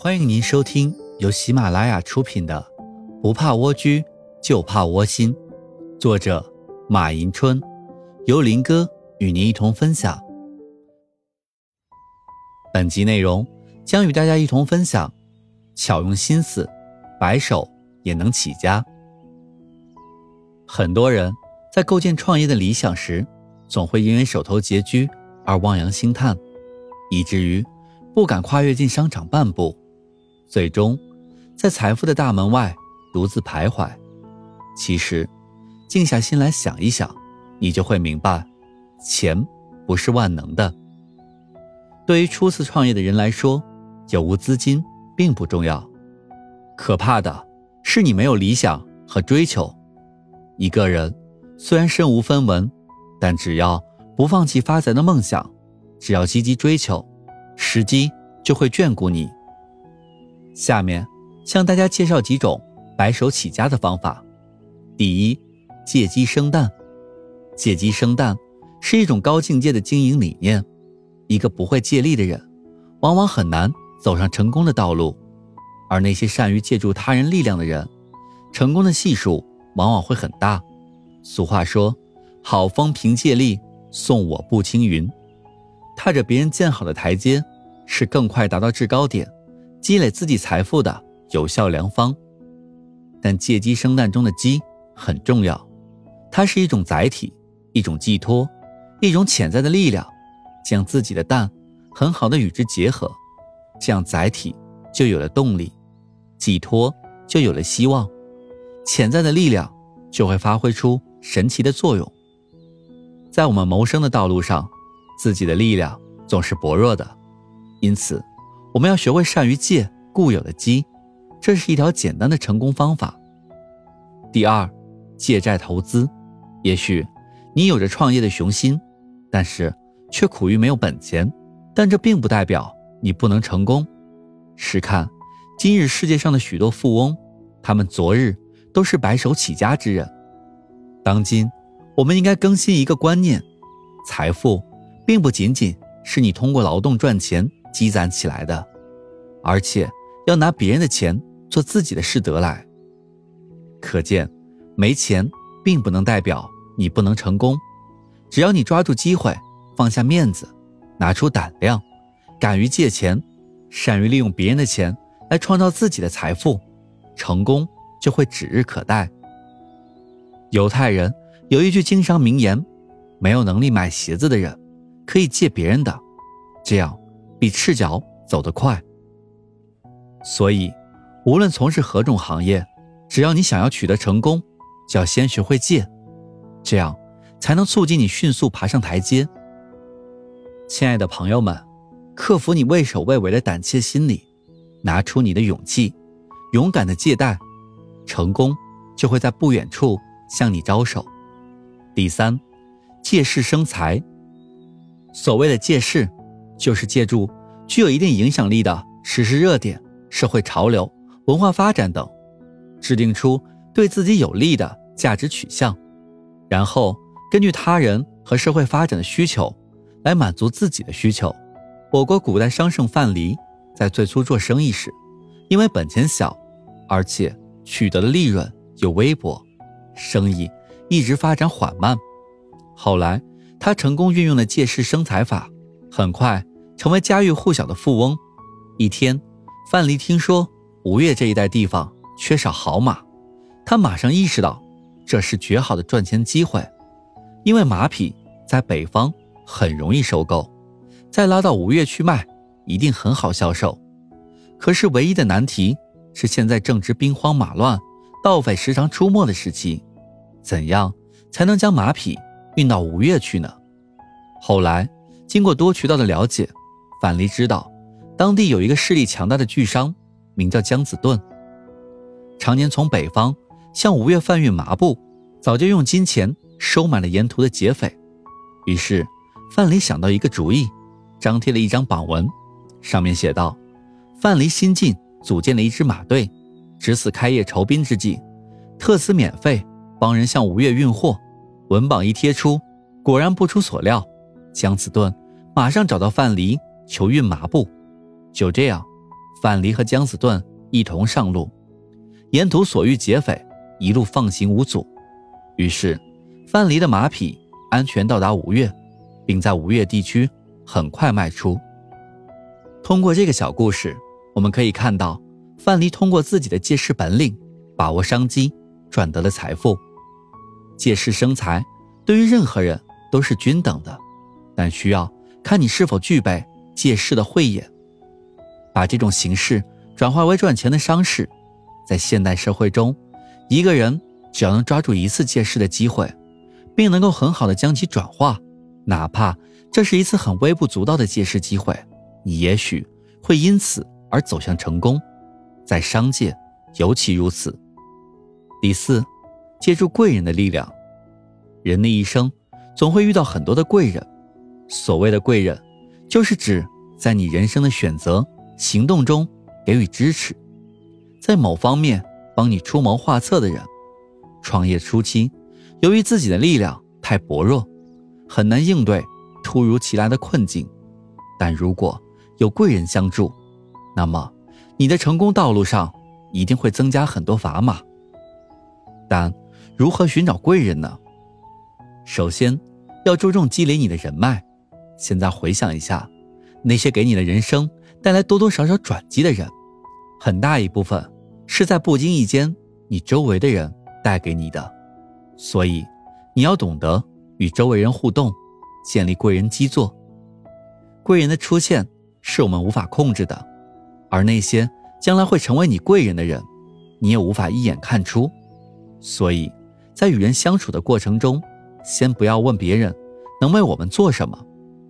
欢迎您收听由喜马拉雅出品的《不怕蜗居就怕窝心》，作者马迎春，由林哥与您一同分享。本集内容将与大家一同分享：巧用心思，白手也能起家。很多人在构建创业的理想时，总会因为手头拮据而望洋兴叹，以至于不敢跨越进商场半步。最终，在财富的大门外独自徘徊。其实，静下心来想一想，你就会明白，钱不是万能的。对于初次创业的人来说，有无资金并不重要，可怕的是你没有理想和追求。一个人虽然身无分文，但只要不放弃发财的梦想，只要积极追求，时机就会眷顾你。下面向大家介绍几种白手起家的方法。第一，借鸡生蛋。借鸡生蛋是一种高境界的经营理念。一个不会借力的人，往往很难走上成功的道路；而那些善于借助他人力量的人，成功的系数往往会很大。俗话说：“好风凭借力，送我步青云。”踏着别人建好的台阶，是更快达到制高点。积累自己财富的有效良方，但借鸡生蛋中的鸡很重要，它是一种载体，一种寄托，一种潜在的力量，将自己的蛋很好的与之结合，这样载体就有了动力，寄托就有了希望，潜在的力量就会发挥出神奇的作用。在我们谋生的道路上，自己的力量总是薄弱的，因此。我们要学会善于借固有的机，这是一条简单的成功方法。第二，借债投资。也许你有着创业的雄心，但是却苦于没有本钱，但这并不代表你不能成功。试看今日世界上的许多富翁，他们昨日都是白手起家之人。当今，我们应该更新一个观念：财富并不仅仅是你通过劳动赚钱。积攒起来的，而且要拿别人的钱做自己的事得来。可见，没钱并不能代表你不能成功。只要你抓住机会，放下面子，拿出胆量，敢于借钱，善于利用别人的钱来创造自己的财富，成功就会指日可待。犹太人有一句经商名言：没有能力买鞋子的人，可以借别人的，这样。比赤脚走得快，所以无论从事何种行业，只要你想要取得成功，就要先学会借，这样才能促进你迅速爬上台阶。亲爱的朋友们，克服你畏首畏尾的胆怯心理，拿出你的勇气，勇敢的借贷，成功就会在不远处向你招手。第三，借势生财。所谓的借势。就是借助具有一定影响力的时事热点、社会潮流、文化发展等，制定出对自己有利的价值取向，然后根据他人和社会发展的需求来满足自己的需求。我国古代商圣范蠡在最初做生意时，因为本钱小，而且取得的利润又微薄，生意一直发展缓慢。后来他成功运用了借势生财法，很快。成为家喻户晓的富翁。一天，范蠡听说吴越这一带地方缺少好马，他马上意识到这是绝好的赚钱机会，因为马匹在北方很容易收购，再拉到吴越去卖，一定很好销售。可是唯一的难题是，现在正值兵荒马乱、盗匪时常出没的时期，怎样才能将马匹运到吴越去呢？后来经过多渠道的了解。范蠡知道，当地有一个势力强大的巨商，名叫姜子盾，常年从北方向吴越贩运麻布，早就用金钱收买了沿途的劫匪。于是，范蠡想到一个主意，张贴了一张榜文，上面写道：“范蠡新晋组建了一支马队，值此开业酬宾之际，特此免费帮人向吴越运货。”文榜一贴出，果然不出所料，姜子盾马上找到范蠡。求运麻布，就这样，范蠡和姜子盾一同上路，沿途所遇劫匪一路放行无阻。于是，范蠡的马匹安全到达吴越，并在吴越地区很快卖出。通过这个小故事，我们可以看到，范蠡通过自己的借势本领，把握商机，赚得了财富。借势生财，对于任何人都是均等的，但需要看你是否具备借势的慧眼。把这种形式转化为赚钱的商事，在现代社会中，一个人只要能抓住一次借势的机会，并能够很好的将其转化，哪怕这是一次很微不足道的借势机会，你也许会因此而走向成功，在商界尤其如此。第四，借助贵人的力量，人的一生总会遇到很多的贵人，所谓的贵人，就是指在你人生的选择。行动中给予支持，在某方面帮你出谋划策的人，创业初期，由于自己的力量太薄弱，很难应对突如其来的困境。但如果有贵人相助，那么你的成功道路上一定会增加很多砝码。但如何寻找贵人呢？首先，要注重积累你的人脉。现在回想一下，那些给你的人生。带来多多少少转机的人，很大一部分是在不经意间你周围的人带给你的，所以你要懂得与周围人互动，建立贵人基座。贵人的出现是我们无法控制的，而那些将来会成为你贵人的人，你也无法一眼看出。所以，在与人相处的过程中，先不要问别人能为我们做什么，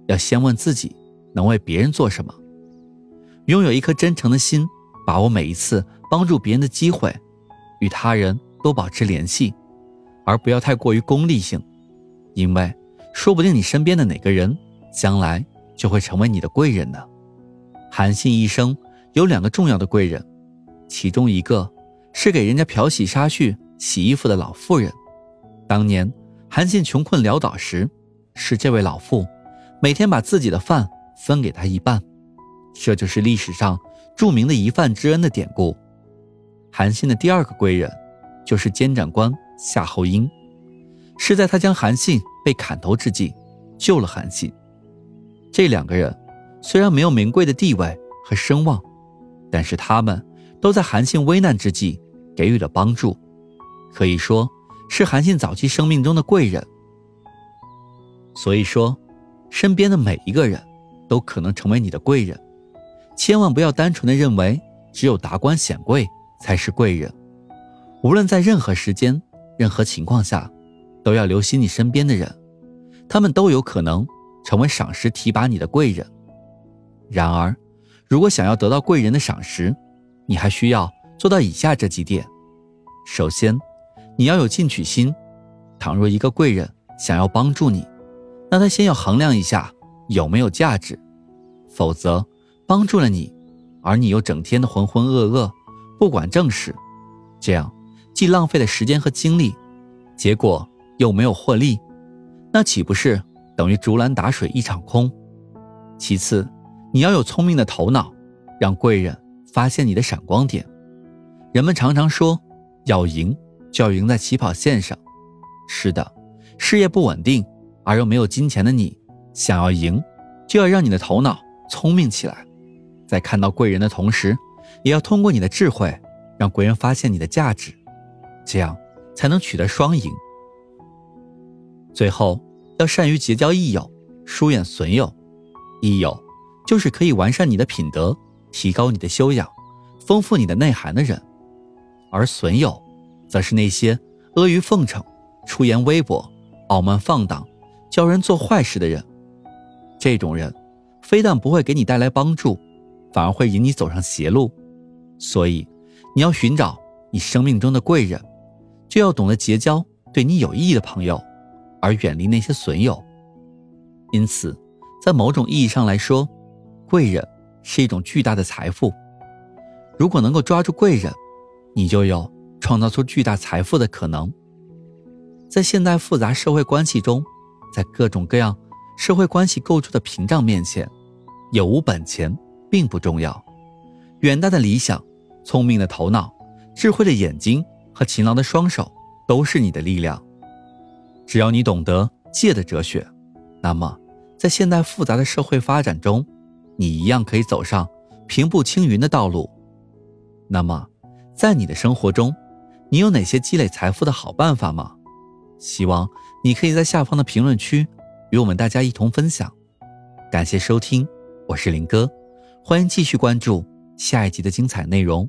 要先问自己能为别人做什么。拥有一颗真诚的心，把握每一次帮助别人的机会，与他人多保持联系，而不要太过于功利性，因为说不定你身边的哪个人将来就会成为你的贵人呢。韩信一生有两个重要的贵人，其中一个是给人家漂洗纱絮、洗衣服的老妇人。当年韩信穷困潦倒时，是这位老妇每天把自己的饭分给他一半。这就是历史上著名的一饭之恩的典故。韩信的第二个贵人，就是监斩官夏侯婴，是在他将韩信被砍头之际，救了韩信。这两个人虽然没有名贵的地位和声望，但是他们都在韩信危难之际给予了帮助，可以说是韩信早期生命中的贵人。所以说，身边的每一个人都可能成为你的贵人。千万不要单纯的认为只有达官显贵才是贵人，无论在任何时间、任何情况下，都要留心你身边的人，他们都有可能成为赏识提拔你的贵人。然而，如果想要得到贵人的赏识，你还需要做到以下这几点：首先，你要有进取心。倘若一个贵人想要帮助你，那他先要衡量一下有没有价值，否则。帮助了你，而你又整天的浑浑噩噩，不管正事，这样既浪费了时间和精力，结果又没有获利，那岂不是等于竹篮打水一场空？其次，你要有聪明的头脑，让贵人发现你的闪光点。人们常常说，要赢就要赢在起跑线上。是的，事业不稳定而又没有金钱的你，想要赢，就要让你的头脑聪明起来。在看到贵人的同时，也要通过你的智慧，让贵人发现你的价值，这样才能取得双赢。最后，要善于结交益友，疏远损友。益友就是可以完善你的品德、提高你的修养、丰富你的内涵的人，而损友，则是那些阿谀奉承、出言微薄、傲慢放荡、教人做坏事的人。这种人，非但不会给你带来帮助。反而会引你走上邪路，所以你要寻找你生命中的贵人，就要懂得结交对你有意义的朋友，而远离那些损友。因此，在某种意义上来说，贵人是一种巨大的财富。如果能够抓住贵人，你就有创造出巨大财富的可能。在现代复杂社会关系中，在各种各样社会关系构筑的屏障面前，有无本钱。并不重要，远大的理想、聪明的头脑、智慧的眼睛和勤劳的双手都是你的力量。只要你懂得借的哲学，那么在现代复杂的社会发展中，你一样可以走上平步青云的道路。那么，在你的生活中，你有哪些积累财富的好办法吗？希望你可以在下方的评论区与我们大家一同分享。感谢收听，我是林哥，欢迎继续关注下一集的精彩内容。